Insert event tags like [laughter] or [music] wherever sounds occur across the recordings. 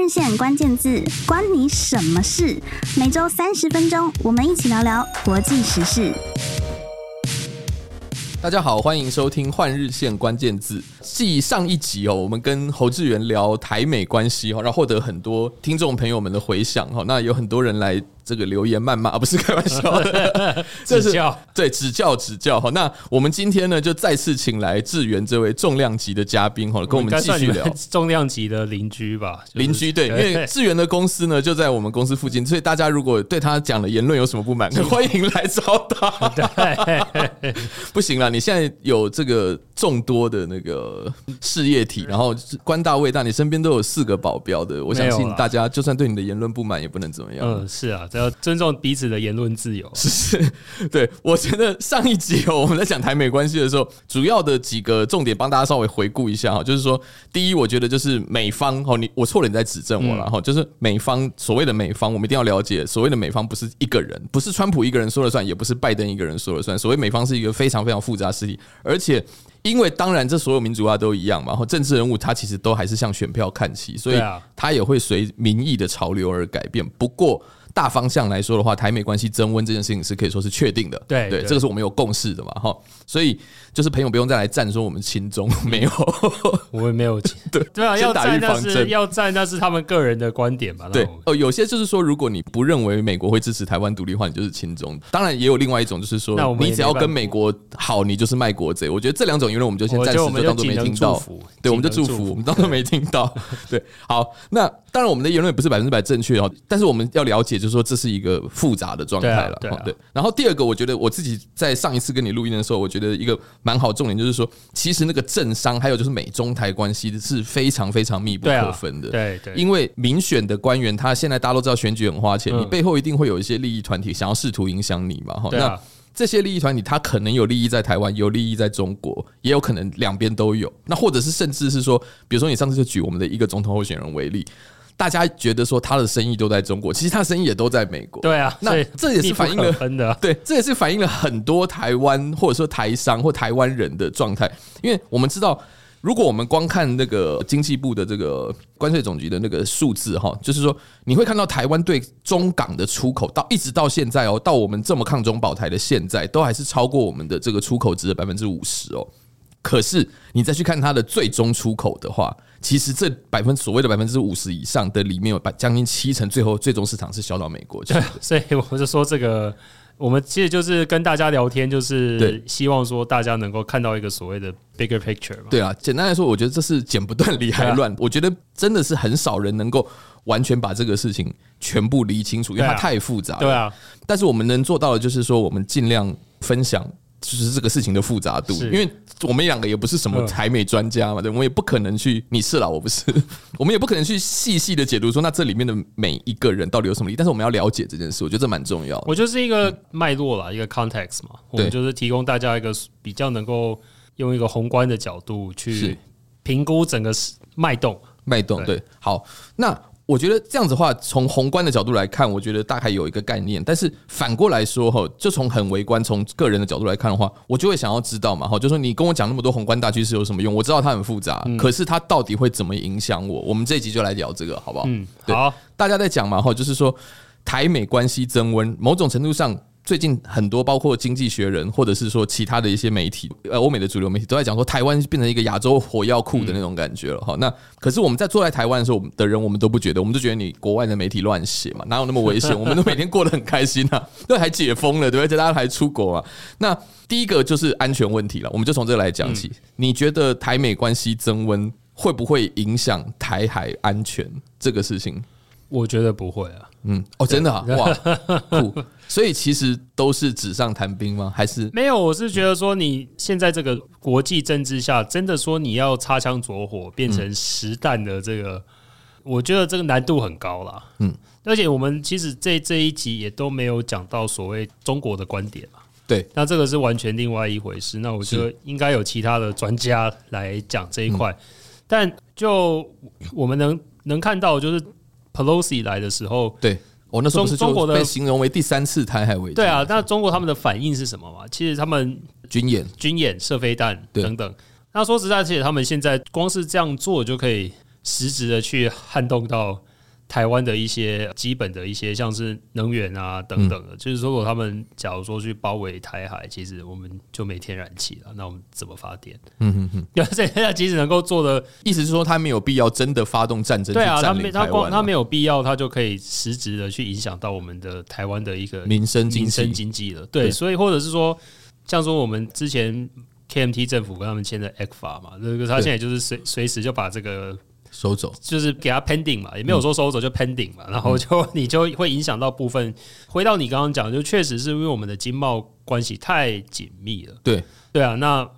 日线关键字，关你什么事？每周三十分钟，我们一起聊聊国际时事。大家好，欢迎收听《换日线关键字》。继上一集哦，我们跟侯志源聊台美关系哦，然后获得很多听众朋友们的回响哈。那有很多人来。这个留言谩骂啊，不是开玩笑的，[laughs] 这是对指教指教哈。那我们今天呢，就再次请来志源这位重量级的嘉宾哈，跟我们继续聊重量级的邻居吧。邻居对，因为志源的公司呢就在我们公司附近，所以大家如果对他讲的言论有什么不满，[laughs] 欢迎来找他。不行了，你现在有这个众多的那个事业体，然后官大位大，你身边都有四个保镖的，我相信大家就算对你的言论不满，也不能怎么样。嗯，是啊。要尊重彼此的言论自由，是是，[laughs] 对，我觉得上一集哦，我们在讲台美关系的时候，主要的几个重点帮大家稍微回顾一下哈，就是说，第一，我觉得就是美方哦，你我错了，你在指正我了哈，就是美方所谓的美方，我们一定要了解，所谓的美方不是一个人，不是川普一个人说了算，也不是拜登一个人说了算，所谓美方是一个非常非常复杂的实体，而且。因为当然，这所有民族啊都一样嘛，然后政治人物他其实都还是向选票看齐，所以他也会随民意的潮流而改变。不过大方向来说的话，台美关系增温这件事情是可以说是确定的。对对，这个是我们有共识的嘛，哈。所以就是朋友不用再来站说我们亲中没有，[laughs] 我们没有亲。[laughs] 对对啊，要站那是要站那是他们个人的观点吧？对哦，有些就是说，如果你不认为美国会支持台湾独立化，你就是亲中。当然也有另外一种，就是说你只要跟美国好，你就是卖国贼。我觉得这两种言论我们就先暂时就当做没听到。对，我们就祝福，我们当做没听到。[laughs] 对，好，那当然我们的言论也不是百分之百正确哦，但是我们要了解，就是说这是一个复杂的状态了。对，然后第二个，我觉得我自己在上一次跟你录音的时候，我觉得。一个蛮好重点就是说，其实那个政商还有就是美中台关系是非常非常密不可分的。对对，因为民选的官员，他现在大家都知道选举很花钱，你背后一定会有一些利益团体想要试图影响你嘛。哈，那这些利益团体，他可能有利益在台湾，有利益在中国，也有可能两边都有。那或者是甚至是说，比如说你上次就举我们的一个总统候选人为例。大家觉得说他的生意都在中国，其实他的生意也都在美国。对啊，那这也是反映了，[laughs] 对，这也是反映了很多台湾或者说台商或台湾人的状态。因为我们知道，如果我们光看那个经济部的这个关税总局的那个数字哈，就是说你会看到台湾对中港的出口到一直到现在哦，到我们这么抗中保台的现在，都还是超过我们的这个出口值的百分之五十哦。可是你再去看它的最终出口的话，其实这百分所谓的百分之五十以上的里面有百将近七成，最后最终市场是销到美国 [laughs] 去。所以我就说这个，我们其实就是跟大家聊天，就是希望说大家能够看到一个所谓的 bigger picture 嘛。对啊，简单来说，我觉得这是剪不断理还乱。我觉得真的是很少人能够完全把这个事情全部理清楚，因为它太复杂了。对啊，但是我们能做到的就是说，我们尽量分享。就是这个事情的复杂度，因为我们两个也不是什么台美专家嘛，对，我们也不可能去，你是啦，我不是，[laughs] 我们也不可能去细细的解读说，那这里面的每一个人到底有什么但是我们要了解这件事，我觉得这蛮重要。我就是一个脉络啦，一个 context 嘛，我们就是提供大家一个比较能够用一个宏观的角度去评估整个脉动，脉动对，好，那。我觉得这样子的话，从宏观的角度来看，我觉得大概有一个概念。但是反过来说哈，就从很微观、从个人的角度来看的话，我就会想要知道嘛，哈，就说你跟我讲那么多宏观大趋势有什么用？我知道它很复杂，可是它到底会怎么影响我？我们这一集就来聊这个，好不好？嗯，好，大家在讲嘛，哈，就是说台美关系增温，某种程度上。最近很多包括《经济学人》或者是说其他的一些媒体，呃，欧美的主流媒体都在讲说，台湾变成一个亚洲火药库的那种感觉了。哈，那可是我们在坐在台湾的时候，我们的人我们都不觉得，我们都觉得你国外的媒体乱写嘛，哪有那么危险？我们都每天过得很开心啊，[laughs] 对还解封了，对不对？大家还出国啊。那第一个就是安全问题了，我们就从这个来讲起。你觉得台美关系增温会不会影响台海安全这个事情？我觉得不会啊。嗯，哦，真的啊，哇，酷。[laughs] 所以其实都是纸上谈兵吗？还是没有？我是觉得说，你现在这个国际政治下，真的说你要擦枪走火变成实弹的这个，我觉得这个难度很高啦。嗯，而且我们其实这这一集也都没有讲到所谓中国的观点嘛。对，那这个是完全另外一回事。那我觉得应该有其他的专家来讲这一块。但就我们能能看到，就是 Pelosi 来的时候，对。我那时候是中国的被形容为第三次台海危机。对啊，那中国他们的反应是什么嘛？其实他们军演、军演、射飞弹等等。那说实在，其实他们现在光是这样做就可以实质的去撼动到台湾的一些基本的一些，像是能源啊等等的，嗯、就是如果他们假如说去包围台海，其实我们就没天然气了，那我们怎么发电？嗯哼哼，要现在其实能够做的，意思是说他没有必要真的发动战争，对啊，他没他光他没有必要，他就可以实质的去影响到我们的台湾的一个民生民生经济了。对，对所以或者是说，像说我们之前 KMT 政府跟他们签的 ECFA 嘛，那个他现在就是随随时就把这个。收走就是给他 pending 嘛，也没有说收走就 pending 嘛，嗯、然后就 [laughs] 你就会影响到部分。回到你刚刚讲，就确实是因为我们的经贸关系太紧密了。对对啊，那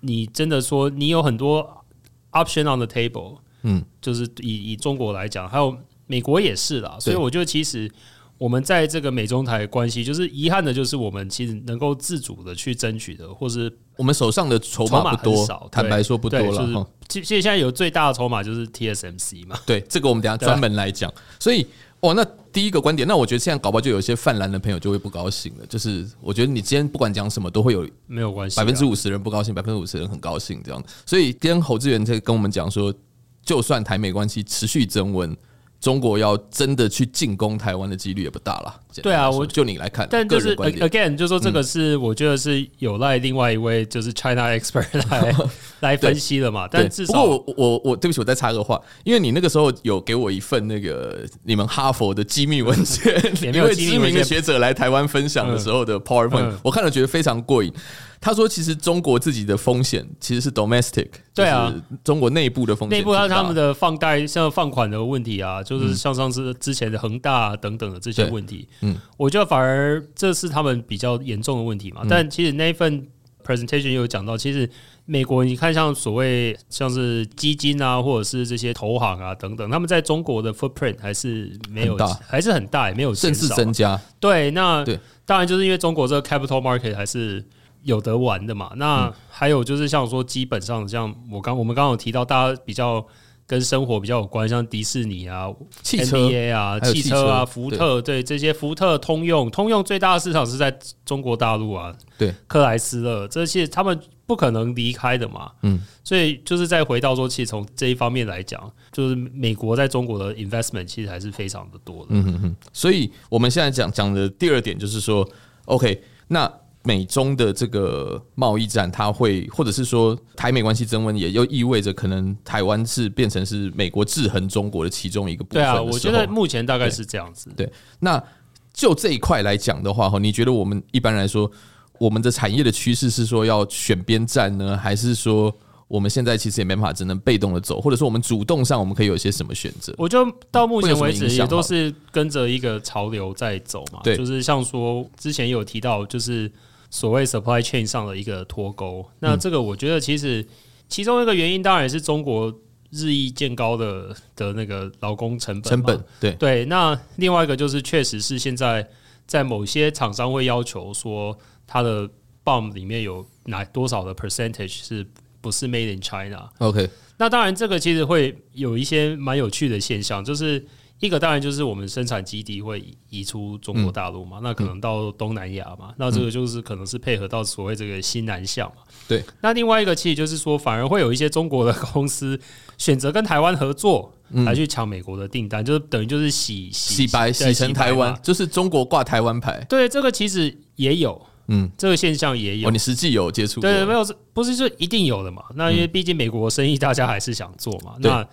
你真的说你有很多 option on the table，嗯，就是以以中国来讲，还有美国也是啦。所以我觉得其实。我们在这个美中台关系，就是遗憾的，就是我们其实能够自主的去争取的，或是我们手上的筹码不多，坦白说不多了。其实现在有最大的筹码就是 TSMC 嘛。对，这个我们等下专门来讲。所以，哦，那第一个观点，那我觉得现在搞不好就有一些泛蓝的朋友就会不高兴了。就是我觉得你今天不管讲什么，都会有没有关系，百分之五十人不高兴，百分之五十人很高兴这样。所以，今天侯志源在跟我们讲说，就算台美关系持续增温。中国要真的去进攻台湾的几率也不大了。对啊，我就你来看，但就是 again，就说这个是我觉得是有赖另外一位就是 China expert 来 [laughs] 来分析了嘛。但至少不过我我我对不起，我再插个话，因为你那个时候有给我一份那个你们哈佛的机密文件，[laughs] [laughs] 因为知名的学者来台湾分享的时候的 PowerPoint，我看了觉得非常过瘾。他说：“其实中国自己的风险其实是 domestic，对啊，中国内部的风险，内部他他们的放贷像放款的问题啊，就是像上次之前的恒大等等的这些问题，嗯，我觉得反而这是他们比较严重的问题嘛。但其实那一份 presentation 有讲到，其实美国你看像所谓像是基金啊，或者是这些投行啊等等，他们在中国的 footprint 还是没有，还是很大，也没有甚至增加。对，那对，当然就是因为中国这个 capital market 还是。”有得玩的嘛？那还有就是像说，基本上像我刚我们刚刚有提到，大家比较跟生活比较有关，像迪士尼啊、汽车 NBA 啊、汽车啊、福特，对这些福特、通用，通用最大的市场是在中国大陆啊，对克莱斯勒这些，他们不可能离开的嘛。嗯，所以就是再回到说，其实从这一方面来讲，就是美国在中国的 investment 其实还是非常的多的。嗯哼哼。所以我们现在讲讲的第二点就是说，OK，那。美中的这个贸易战，它会或者是说台美关系增温，也又意味着可能台湾是变成是美国制衡中国的其中一个部分。对啊，我觉得目前大概是这样子。对，对，那就这一块来讲的话，哈，你觉得我们一般来说，我们的产业的趋势是说要选边站呢，还是说我们现在其实也没办法只能被动的走，或者说我们主动上我们可以有一些什么选择？我觉得到目前为止也都是跟着一个潮流在走嘛。对，就是像说之前有提到，就是。所谓 supply chain 上的一个脱钩，那这个我觉得其实其中一个原因当然也是中国日益渐高的的那个劳工成本。成本对对，那另外一个就是确实是现在在某些厂商会要求说，它的 BOM 里面有哪多少的 percentage 是不是 made in China？OK，那当然这个其实会有一些蛮有趣的现象，就是。一个当然就是我们生产基地会移出中国大陆嘛，嗯、那可能到东南亚嘛，嗯、那这个就是可能是配合到所谓这个新南向嘛。对。那另外一个其实就是说，反而会有一些中国的 [laughs] 公司选择跟台湾合作，来去抢美国的订单，嗯、就是等于就是洗洗，洗白洗成台湾，就是中国挂台湾牌。对，这个其实也有，嗯，这个现象也有。哦、你实际有接触？对，没有，不是就一定有的嘛。那因为毕竟美国生意大家还是想做嘛。嗯、那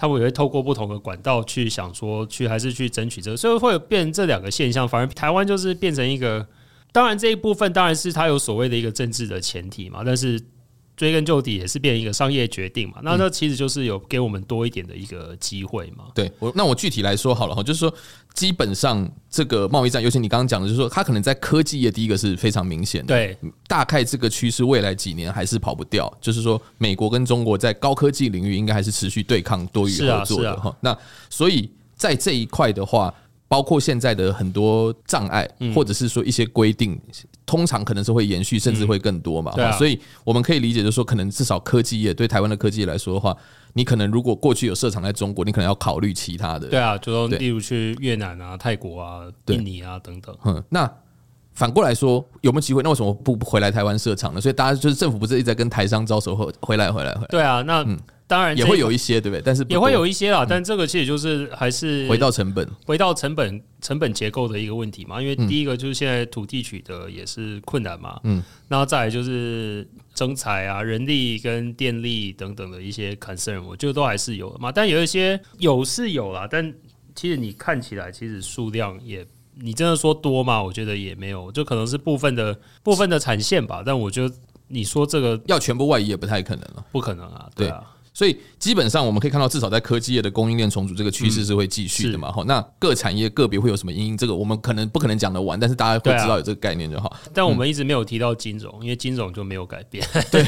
他们也会透过不同的管道去想说，去还是去争取这个，所以会有变成这两个现象。反而台湾就是变成一个，当然这一部分当然是它有所谓的一个政治的前提嘛，但是。追根究底也是变成一个商业决定嘛，那那其实就是有给我们多一点的一个机会嘛。对，我那我具体来说好了哈，就是说基本上这个贸易战，尤其你刚刚讲的，就是说它可能在科技业第一个是非常明显的，对，大概这个趋势未来几年还是跑不掉，就是说美国跟中国在高科技领域应该还是持续对抗多于合作的哈。那所以在这一块的话。包括现在的很多障碍，或者是说一些规定，通常可能是会延续，甚至会更多嘛。所以我们可以理解，就是说，可能至少科技业对台湾的科技业来说的话，你可能如果过去有设厂在中国，你可能要考虑其他的。对啊，就说例如去越南啊、泰国啊、印尼啊等等。嗯，那反过来说，有没有机会？那为什么不回来台湾设厂呢？所以大家就是政府不是一直在跟台商招手，回来回来回来。对啊，那当然也会有一些，对不对？但是也会有一些啦，但这个其实就是还是回到成本，回到成本成本结构的一个问题嘛。因为第一个就是现在土地取得也是困难嘛，嗯，然后再来就是征才啊、人力跟电力等等的一些 concern，我觉得都还是有的嘛。但有一些有是有啦，但其实你看起来其实数量也。你真的说多吗？我觉得也没有，就可能是部分的部分的产线吧。但我觉得你说这个要全部外移也不太可能了，不可能啊。对啊，所以基本上我们可以看到，至少在科技业的供应链重组这个趋势是会继续的嘛。好，那各产业个别会有什么因应？这个我们可能不可能讲得完，但是大家会知道有这个概念就好。但我们一直没有提到金融，因为金融就没有改变。[laughs] 对，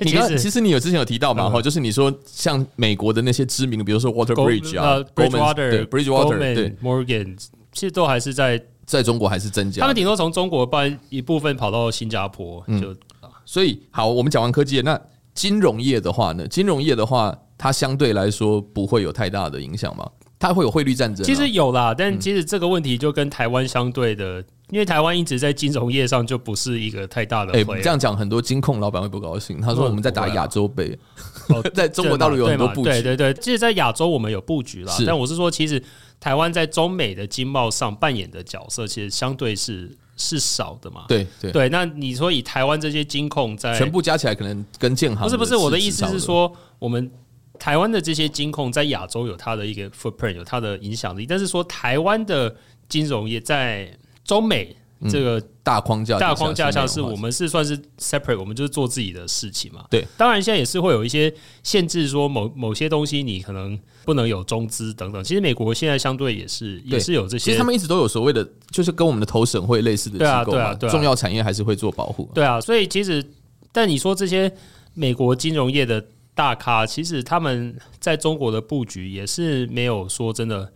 你刚 [laughs] 其实你有之前有提到嘛？哈，就是你说像美国的那些知名的，比如说 Water Bridge 啊，Bridgewater、Bridgewater、对，Morgan。其实都还是在在中国还是增加，他们顶多从中国搬一部分跑到新加坡，就、嗯、所以好，我们讲完科技业，那金融业的话呢？金融业的话，它相对来说不会有太大的影响吗？它会有汇率战争？其实有啦，但其实这个问题就跟台湾相对的，因为台湾一直在金融业上就不是一个太大的。哎，这样讲很多金控老板会不高兴，他说我们在打亚洲杯，[laughs] 在中国大陆有很多布局，对对对，其实，在亚洲我们有布局啦，但我是说，其实。台湾在中美的经贸上扮演的角色，其实相对是是少的嘛。对对对，那你说以台湾这些金控在全部加起来，可能跟建行不是不是，我的意思是说，我们台湾的这些金控在亚洲有它的一个 footprint，有它的影响力，但是说台湾的金融业在中美。这个大框架大框架下，是我们是算是 separate，我们就是做自己的事情嘛。对，当然现在也是会有一些限制，说某某些东西你可能不能有中资等等。其实美国现在相对也是也是有这些，其实他们一直都有所谓的，就是跟我们的投审会类似的机构嘛。重要产业还是会做保护。对啊，所以其实，但你说这些美国金融业的大咖，其实他们在中国的布局也是没有说真的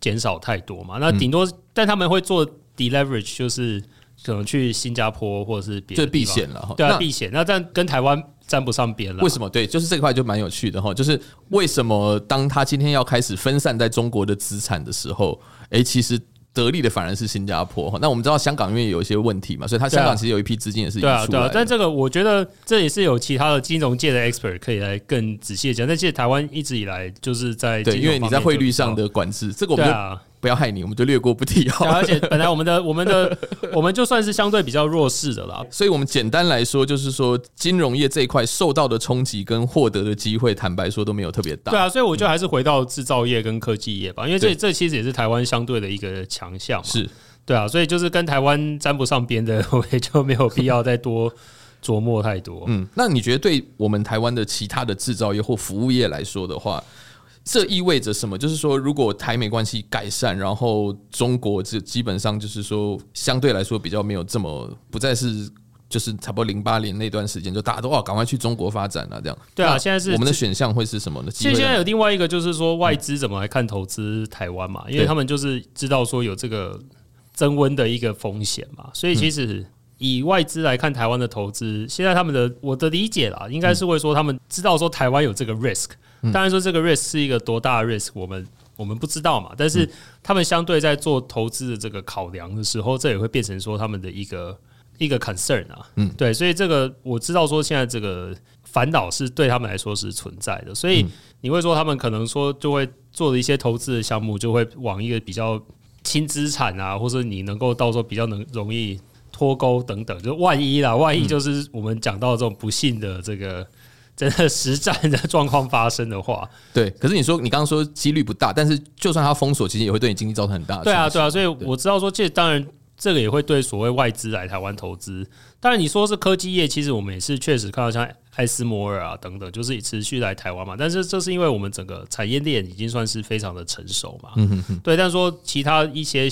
减少太多嘛。那顶多，但他们会做。Deleverage 就是可能去新加坡或者是别的避险了哈，对啊，避险。那但跟台湾沾不上边了。为什么？对，就是这块就蛮有趣的哈。就是为什么当他今天要开始分散在中国的资产的时候，哎，其实得利的反而是新加坡哈。那我们知道香港因为有一些问题嘛，所以他香港其实有一批资金也是对啊，对啊。但这个我觉得这也是有其他的金融界的 expert 可以来更仔细的讲。但其实台湾一直以来就是在对，因为你在汇率上的管制，这个我们。不要害你，我们就略过不提好。而且本来我们的、我们的、我们就算是相对比较弱势的啦。[laughs] 所以，我们简单来说，就是说金融业这一块受到的冲击跟获得的机会，坦白说都没有特别大。对啊，所以我觉得还是回到制造业跟科技业吧，因为这这其实也是台湾相对的一个强项。是，对啊，所以就是跟台湾沾不上边的，[laughs] 我也就没有必要再多琢磨太多。嗯，那你觉得对我们台湾的其他的制造业或服务业来说的话？这意味着什么？就是说，如果台美关系改善，然后中国这基本上就是说，相对来说比较没有这么不再是就是差不多零八年那段时间，就大家都哦赶快去中国发展了这样。对啊，现在是我们的选项会是什么呢？其实现在有另外一个就是说，外资怎么来看投资台湾嘛？因为他们就是知道说有这个增温的一个风险嘛，所以其实以外资来看台湾的投资，现在他们的我的理解啦，应该是会说他们知道说台湾有这个 risk。当然说这个 risk 是一个多大的 risk，我们我们不知道嘛。但是他们相对在做投资的这个考量的时候，这也会变成说他们的一个一个 concern 啊。嗯，对，所以这个我知道说现在这个烦恼是对他们来说是存在的。所以你会说他们可能说就会做的一些投资的项目，就会往一个比较轻资产啊，或者你能够到时候比较能容易脱钩等等。就万一啦，万一就是我们讲到这种不幸的这个。[laughs] 真的实战的状况发生的话，对。可是你说你刚刚说几率不大，但是就算它封锁，其实也会对你经济造成很大的。对啊，对啊。所以我知道说，这当然这个也会对所谓外资来台湾投资。当然你说是科技业，其实我们也是确实看到像艾斯摩尔啊等等，就是持续来台湾嘛。但是这是因为我们整个产业链已经算是非常的成熟嘛。嗯哼哼。对，但是说其他一些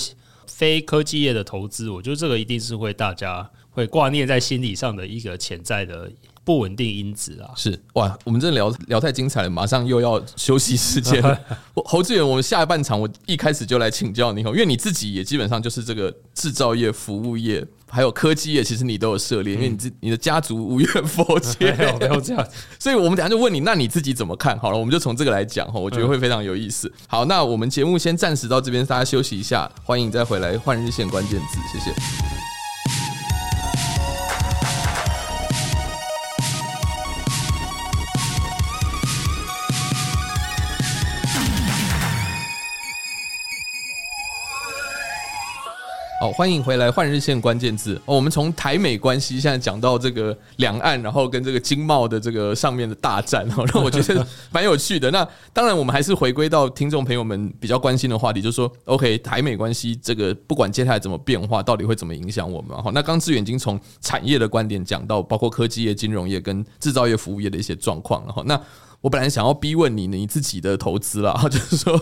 非科技业的投资，我觉得这个一定是会大家会挂念在心理上的一个潜在的。不稳定因子啊，是哇，我们真的聊聊太精彩了，马上又要休息时间了。[laughs] 侯志远，我们下半场我一开始就来请教你，因为你自己也基本上就是这个制造业、服务业还有科技业，其实你都有涉猎，因为你自你的家族无远弗届，[laughs] 没有没有这样，[laughs] 所以我们等下就问你，那你自己怎么看？好了，我们就从这个来讲哈，我觉得会非常有意思。好，那我们节目先暂时到这边，大家休息一下，欢迎再回来换日线关键字，谢谢。好，欢迎回来，换日线关键字。哦，我们从台美关系现在讲到这个两岸，然后跟这个经贸的这个上面的大战，哦，让我觉得 [laughs] 蛮有趣的。那当然，我们还是回归到听众朋友们比较关心的话题，就是说，OK，台美关系这个不管接下来怎么变化，到底会怎么影响我们？哈，那刚志远已经从产业的观点讲到，包括科技业、金融业跟制造业、服务业的一些状况，了。哈那。我本来想要逼问你你自己的投资啦，[laughs] 就是说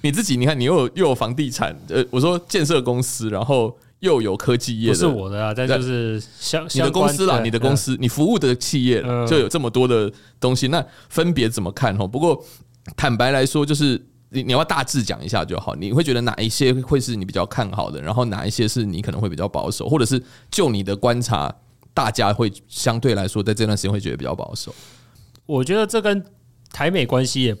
你自己，你看你又有又有房地产，呃，我说建设公司，然后又有科技业，不是我的啊，但就是相你的公司啦，你的公司，你服务的企业就有这么多的东西，那分别怎么看哦？不过坦白来说，就是你你要大致讲一下就好。你会觉得哪一些会是你比较看好的，然后哪一些是你可能会比较保守，或者是就你的观察，大家会相对来说在这段时间会觉得比较保守。我觉得这跟台美关系也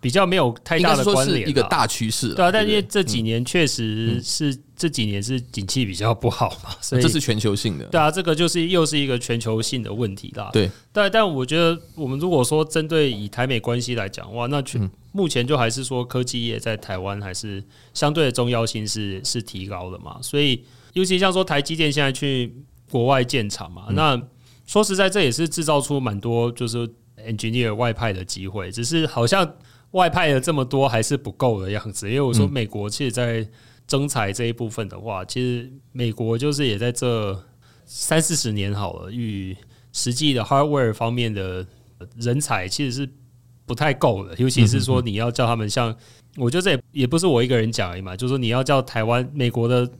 比较没有太大的关联，一个大趋势。对啊，但因为这几年确实是这几年是景气比较不好嘛，所以这是全球性的。对啊，这个就是又是一个全球性的问题啦。对，但但我觉得我们如果说针对以台美关系来讲，哇，那全目前就还是说科技业在台湾还是相对的重要性是是提高的嘛。所以尤其像说台积电现在去国外建厂嘛，那说实在，这也是制造出蛮多就是 engineer 外派的机会，只是好像外派的这么多还是不够的样子。因为我说美国其实，在征才这一部分的话，其实美国就是也在这三四十年好了，与实际的 hardware 方面的人才其实是不太够的。尤其是说你要叫他们像，我觉得这也也不是我一个人讲而已嘛，就是说你要叫台湾美国的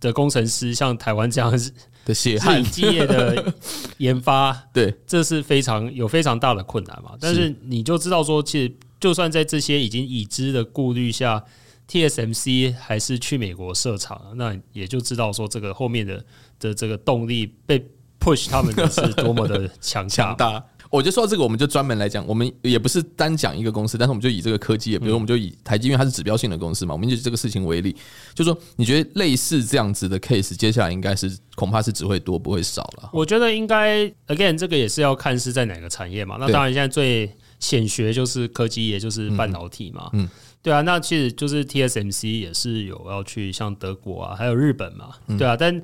的工程师像台湾这样子。的血汗，基业的研发，[laughs] 对，这是非常有非常大的困难嘛。但是你就知道说，其实就算在这些已经已知的顾虑下，TSMC 还是去美国设厂，那也就知道说，这个后面的的这个动力被 push 他们的是多么的强 [laughs] 强大。我就说到这个，我们就专门来讲，我们也不是单讲一个公司，但是我们就以这个科技业，比如我们就以台积，因为它是指标性的公司嘛，我们就以这个事情为例，就说你觉得类似这样子的 case，接下来应该是恐怕是只会多不会少了。我觉得应该 again 这个也是要看是在哪个产业嘛。那当然现在最显学就是科技也，就是半导体嘛。嗯，对啊，那其实就是 TSMC 也是有要去像德国啊，还有日本嘛，对啊，但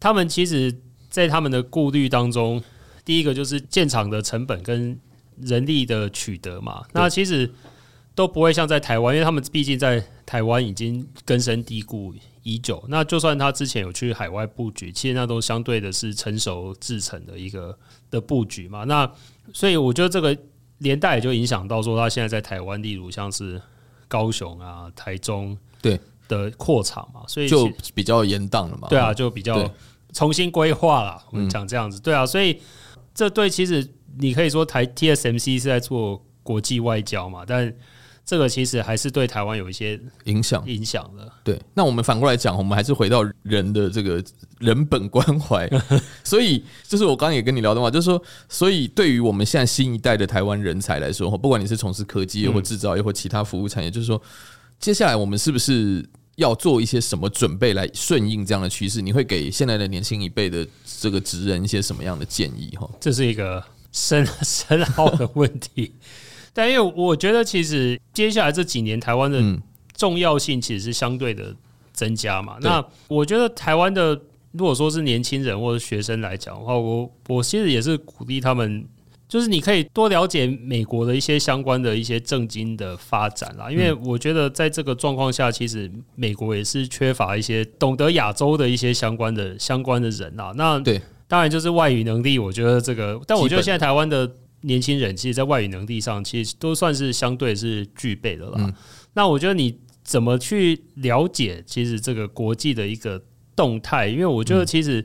他们其实，在他们的顾虑当中。第一个就是建厂的成本跟人力的取得嘛，那其实都不会像在台湾，因为他们毕竟在台湾已经根深蒂固已久。那就算他之前有去海外布局，其实那都相对的是成熟制成的一个的布局嘛。那所以我觉得这个连带也就影响到说，他现在在台湾，例如像是高雄啊、台中对的扩厂嘛，所以就比较严当了嘛。对啊，就比较重新规划了。我们讲这样子，对啊，所以。这对其实你可以说台 TSMC 是在做国际外交嘛，但这个其实还是对台湾有一些影响影响的。对，那我们反过来讲，我们还是回到人的这个 [laughs] 人本关怀。[laughs] 所以，就是我刚刚也跟你聊的话，就是说，所以对于我们现在新一代的台湾人才来说，不管你是从事科技业或制造业或其他服务产业，就是说，接下来我们是不是？要做一些什么准备来顺应这样的趋势？你会给现在的年轻一辈的这个职人一些什么样的建议？哈，这是一个深 [laughs] 深奥的问题。但因为我觉得，其实接下来这几年台湾的重要性其实是相对的增加嘛。那我觉得台湾的如果说是年轻人或者学生来讲的话，我我其实也是鼓励他们。就是你可以多了解美国的一些相关的一些政经的发展啦，因为我觉得在这个状况下，其实美国也是缺乏一些懂得亚洲的一些相关的相关的人啦。那对，当然就是外语能力，我觉得这个，但我觉得现在台湾的年轻人，其实，在外语能力上，其实都算是相对是具备的啦。那我觉得你怎么去了解，其实这个国际的一个动态？因为我觉得，其实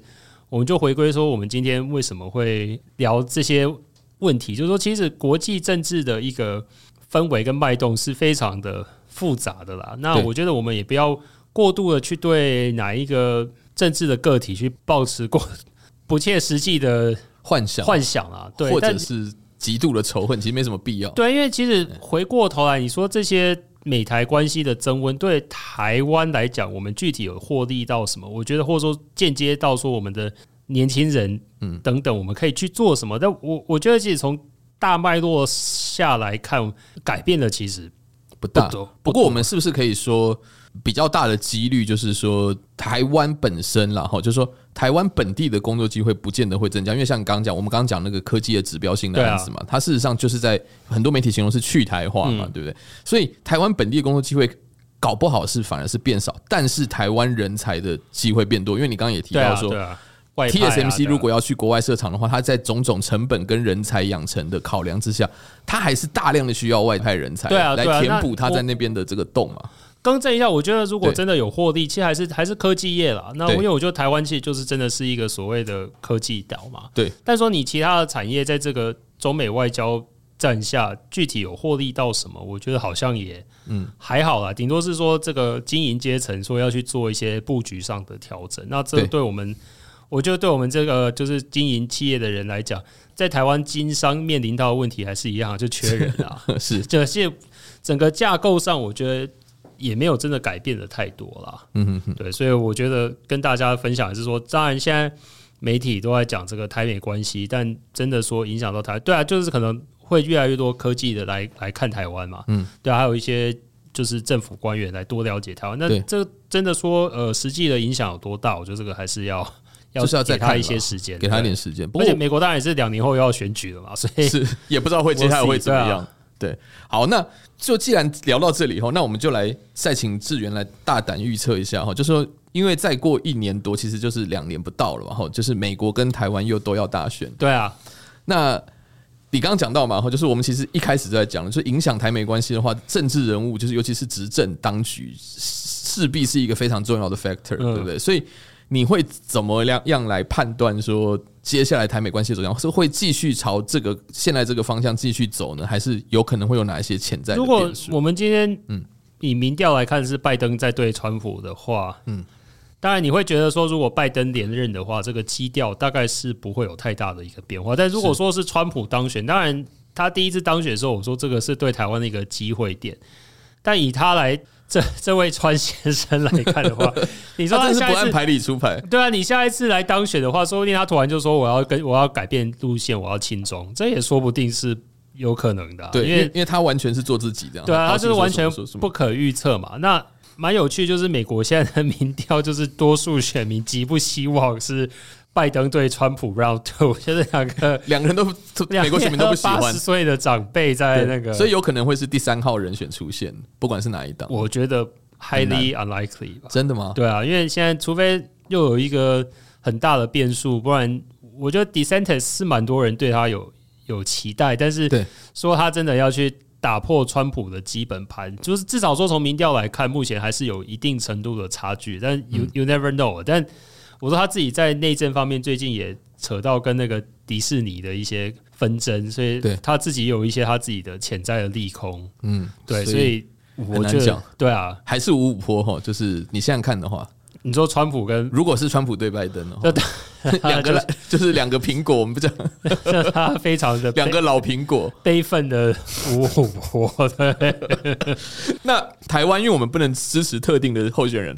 我们就回归说，我们今天为什么会聊这些？问题就是说，其实国际政治的一个氛围跟脉动是非常的复杂的啦。那我觉得我们也不要过度的去对哪一个政治的个体去抱持过 [laughs] 不切实际的幻想幻想啊，对，或者是极度的仇恨，其实没什么必要。对，因为其实回过头来，你说这些美台关系的增温，对台湾来讲，我们具体有获利到什么？我觉得，或者说间接到说我们的。年轻人，嗯，等等，我们可以去做什么？但我我觉得，其实从大脉络下来看，改变的其实不大。不过我们是不是可以说？比较大的几率就是说，台湾本身啦，哈，就是说台湾本地的工作机会不见得会增加，因为像你刚刚讲，我们刚刚讲那个科技的指标性的案子嘛，它事实上就是在很多媒体形容是去台化嘛，对不对？所以台湾本地的工作机会搞不好是反而是变少，但是台湾人才的机会变多，因为你刚刚也提到说，TSMC 如果要去国外设厂的话，它在种种成本跟人才养成的考量之下，它还是大量的需要外派人才，对啊，来填补它在那边的这个洞嘛。更正一下，我觉得如果真的有获利，其实还是还是科技业啦。那因为我觉得台湾其实就是真的是一个所谓的科技岛嘛。对。但说你其他的产业在这个中美外交战下，具体有获利到什么？我觉得好像也嗯还好啦，顶多是说这个经营阶层说要去做一些布局上的调整。那这对我们，我觉得对我们这个就是经营企业的人来讲，在台湾经商面临到的问题还是一样，就缺人啊。[laughs] 是。这些整个架构上，我觉得。也没有真的改变的太多啦，嗯哼哼，对，所以我觉得跟大家分享的是说，当然现在媒体都在讲这个台美关系，但真的说影响到台，对啊，就是可能会越来越多科技的来来看台湾嘛，嗯，对啊，还有一些就是政府官员来多了解台湾，那这真的说呃，实际的影响有多大？我觉得这个还是要要就是要再给他一些时间，给他一点时间。不过美国当然也是两年后要选举了嘛，所以是也不知道会 [laughs] 接下来会怎么样。对，好，那就既然聊到这里后，那我们就来再请志源来大胆预测一下哈，就说因为再过一年多，其实就是两年不到了嘛，哈，就是美国跟台湾又都要大选。对啊，那你刚刚讲到嘛，哈，就是我们其实一开始就在讲，就影响台美关系的话，政治人物就是尤其是执政当局，势必是一个非常重要的 factor，对不对？所以你会怎么样样来判断说？接下来台美关系怎么样？是会继续朝这个现在这个方向继续走呢，还是有可能会有哪一些潜在的？如果我们今天嗯以民调来看是拜登在对川普的话，嗯，当然你会觉得说，如果拜登连任的话，这个基调大概是不会有太大的一个变化。但如果说是川普当选，当然他第一次当选的时候，我说这个是对台湾的一个机会点，但以他来。这这位川先生来看的话，[laughs] 你说他下一次不按牌理出牌？对啊，你下一次来当选的话，说不定他突然就说我要跟我要改变路线，我要轻中，这也说不定是有可能的。对，因为因为他完全是做自己这样。对啊，他就是完全不可预测嘛。那蛮有趣，就是美国现在的民调，就是多数选民极不希望是。拜登对川普 round two，[laughs] 就是两个两个人都美国选民都不喜欢。八十岁的长辈在那个，所以有可能会是第三号人选出现，不管是哪一党。我觉得 highly unlikely 吧。真的吗？对啊，因为现在除非又有一个很大的变数，不然我觉得 DeSantis 是蛮多人对他有有期待，但是说他真的要去打破川普的基本盘，就是至少说从民调来看，目前还是有一定程度的差距。但 you you never know，但。我说他自己在内政方面最近也扯到跟那个迪士尼的一些纷争，所以他自己有一些他自己的潜在的利空。嗯，对，所以我觉得对啊，还是五五坡哈。就是你现在看的话，你说川普跟如果是川普对拜登的话，[laughs] 两个就是两个苹果，我们不讲，[laughs] 他非常的两个老苹果，悲愤的五五波。[laughs] 那台湾，因为我们不能支持特定的候选人。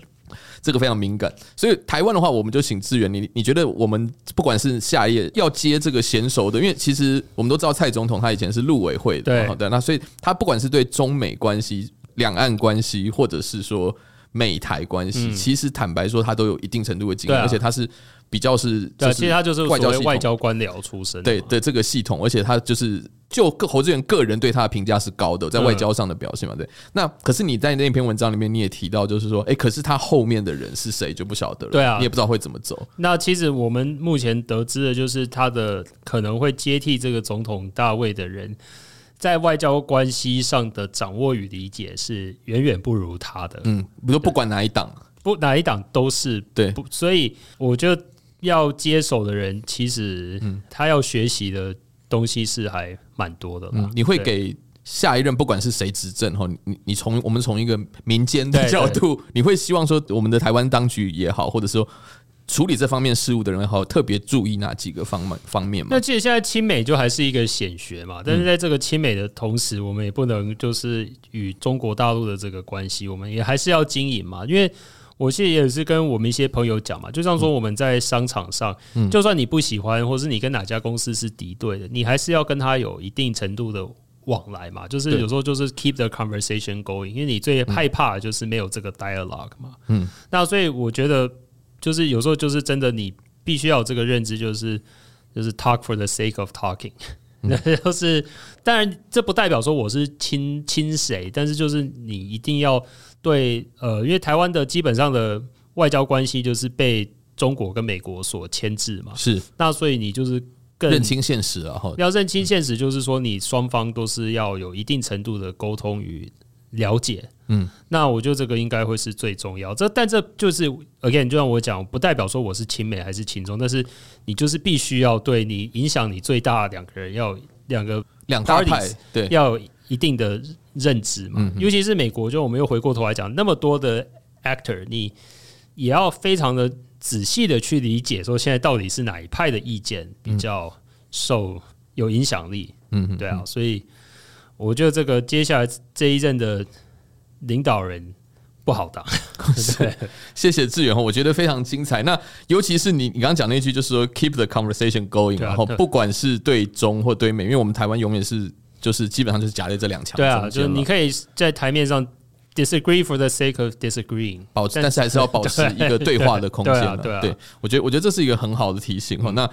这个非常敏感，所以台湾的话，我们就请志远。你你觉得我们不管是下一页要接这个娴熟的，因为其实我们都知道蔡总统他以前是陆委会的，对，好的，那所以他不管是对中美关系、两岸关系，或者是说美台关系，其实坦白说，他都有一定程度的经验，而且他是。比较是，对，其实他就是外交外交官僚出身，对对这个系统，而且他就是就个侯志远个人对他的评价是高的，在外交上的表现嘛，对。那可是你在那篇文章里面你也提到，就是说，哎，可是他后面的人是谁就不晓得了，对啊，你也不知道会怎么走。那其实我们目前得知的就是他的可能会接替这个总统大卫的人，在外交关系上的掌握与理解是远远不如他的。嗯，比如不管哪一党，不哪一党都是对，所以我觉得。要接手的人，其实他要学习的东西是还蛮多的。嗯，你会给下一任不管是谁执政哈，你你从我们从一个民间的角度，你会希望说我们的台湾当局也好，或者说处理这方面事务的人也好，特别注意哪几个方面方面嘛？那其实现在亲美就还是一个显学嘛，但是在这个亲美的同时，我们也不能就是与中国大陆的这个关系，我们也还是要经营嘛，因为。我现在也是跟我们一些朋友讲嘛，就像说我们在商场上，就算你不喜欢，或是你跟哪家公司是敌对的，你还是要跟他有一定程度的往来嘛，就是有时候就是 keep the conversation going，因为你最害怕的就是没有这个 dialogue 嘛。嗯，那所以我觉得就是有时候就是真的，你必须要有这个认知，就是就是 talk for the sake of talking，那、嗯、就是当然这不代表说我是亲亲谁，但是就是你一定要对呃，因为台湾的基本上的外交关系就是被中国跟美国所牵制嘛，是那所以你就是。更认清现实啊！要认清现实，就是说你双方都是要有一定程度的沟通与了解。嗯，那我觉得这个应该会是最重要。这但这就是 again，就像我讲，不代表说我是亲美还是亲中，但是你就是必须要对你影响你最大的两个人要两个两大派对要有一定的认知嘛。尤其是美国，就我们又回过头来讲，那么多的 actor，你也要非常的。仔细的去理解，说现在到底是哪一派的意见比较受有影响力？嗯，对啊，所以我觉得这个接下来这一任的领导人不好当。对，[laughs] 谢谢志远哈，我觉得非常精彩。那尤其是你你刚刚讲那句，就是说 keep the conversation going，然后不管是对中或对美，因为我们台湾永远是就是基本上就是夹在这两强。对啊，就是你可以在台面上。Disagree for the sake of disagreeing，保持，但是还是要保持 [laughs] 一个对话的空间。对，对，对，我觉得，我觉得这是一个很好的提醒哈。那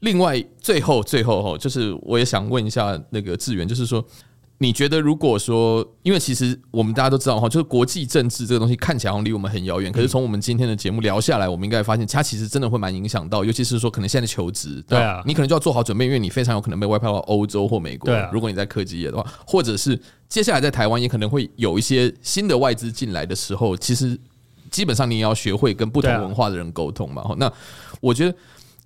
另外，最后，最后哈，就是我也想问一下那个志远，就是说。你觉得，如果说，因为其实我们大家都知道哈，就是国际政治这个东西看起来好像离我们很遥远，可是从我们今天的节目聊下来，我们应该发现它其实真的会蛮影响到，尤其是说可能现在的求职，对啊，你可能就要做好准备，因为你非常有可能被外派到欧洲或美国。对，如果你在科技业的话，或者是接下来在台湾也可能会有一些新的外资进来的时候，其实基本上你也要学会跟不同文化的人沟通嘛。那我觉得。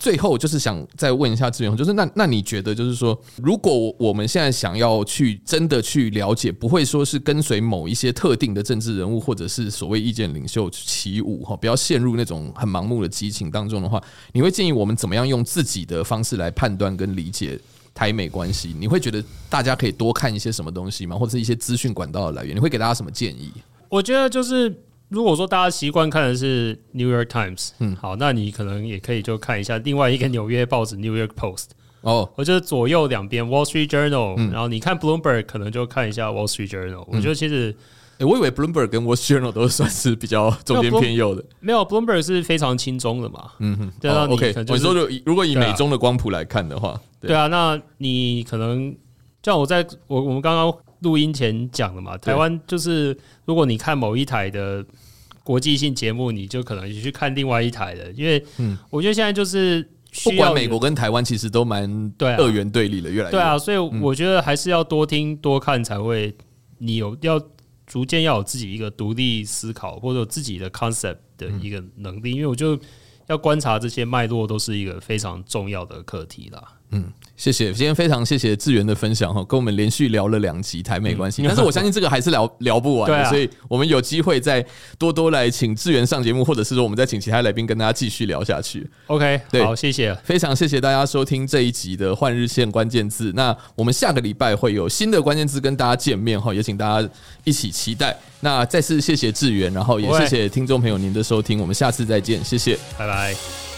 最后就是想再问一下志远，就是那那你觉得就是说，如果我们现在想要去真的去了解，不会说是跟随某一些特定的政治人物或者是所谓意见领袖起舞哈，不要陷入那种很盲目的激情当中的话，你会建议我们怎么样用自己的方式来判断跟理解台美关系？你会觉得大家可以多看一些什么东西吗？或者是一些资讯管道的来源？你会给大家什么建议？我觉得就是。如果说大家习惯看的是 New York Times，嗯，好，那你可能也可以就看一下另外一个纽约报纸 New York Post，哦，我觉得左右两边 Wall Street Journal，嗯，然后你看 Bloomberg 可能就看一下 Wall Street Journal，嗯。我觉得其实，我以为 Bloomberg 跟 Wall Street Journal 都算是比较中间偏右的，没有，Bloomberg 是非常轻中的嘛，嗯哼，对啊，OK，你说就如果以美中的光谱来看的话，对。啊，对啊，那你可能像我在我我们刚刚录音前讲的嘛，台湾就是如果你看某一台的。国际性节目，你就可能去看另外一台的，因为嗯，我觉得现在就是不管美国跟台湾，其实都蛮对二元对立的，越来越对啊，所以我觉得还是要多听多看才会，你有要逐渐要有自己一个独立思考或者有自己的 concept 的一个能力，因为我就要观察这些脉络，都是一个非常重要的课题啦。嗯。谢谢，今天非常谢谢志源的分享哈，跟我们连续聊了两集台美关系，但是我相信这个还是聊聊不完的，所以我们有机会再多多来请志源上节目，或者是说我们再请其他来宾跟大家继续聊下去。OK，对，好，谢谢，非常谢谢大家收听这一集的换日线关键字。那我们下个礼拜会有新的关键字跟大家见面哈，也请大家一起期待。那再次谢谢志源，然后也谢谢听众朋友您的收听，我们下次再见，谢谢，拜拜。